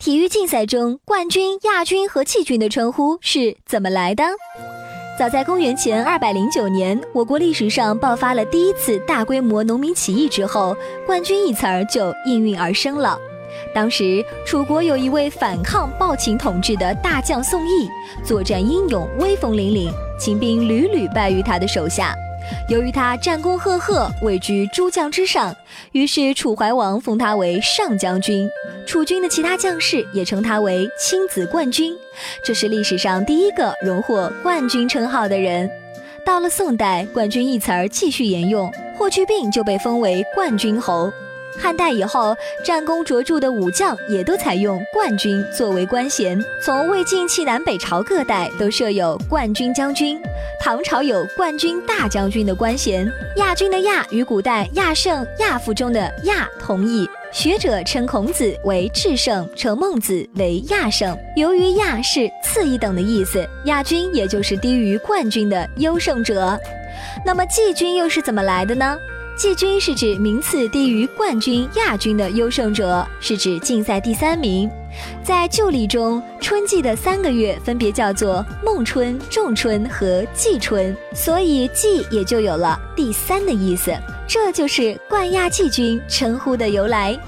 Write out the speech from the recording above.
体育竞赛中冠军、亚军和季军的称呼是怎么来的？早在公元前二百零九年，我国历史上爆发了第一次大规模农民起义之后，“冠军”一词儿就应运而生了。当时，楚国有一位反抗暴秦统治的大将宋义，作战英勇，威风凛凛，秦兵屡屡败于他的手下。由于他战功赫赫，位居诸将之上，于是楚怀王封他为上将军。楚军的其他将士也称他为亲子冠军，这是历史上第一个荣获冠军称号的人。到了宋代，冠军一词儿继续沿用，霍去病就被封为冠军侯。汉代以后，战功卓著的武将也都采用冠军作为官衔，从魏晋起南北朝各代都设有冠军将军。唐朝有冠军大将军的官衔，亚军的亚与古代亚圣、亚父中的亚同义。学者称孔子为至圣，称孟子为亚圣。由于亚是次一等的意思，亚军也就是低于冠军的优胜者。那么季军又是怎么来的呢？季军是指名次低于冠军、亚军的优胜者，是指竞赛第三名。在旧历中，春季的三个月分别叫做孟春、仲春和季春，所以季也就有了第三的意思。这就是冠亚季军称呼的由来。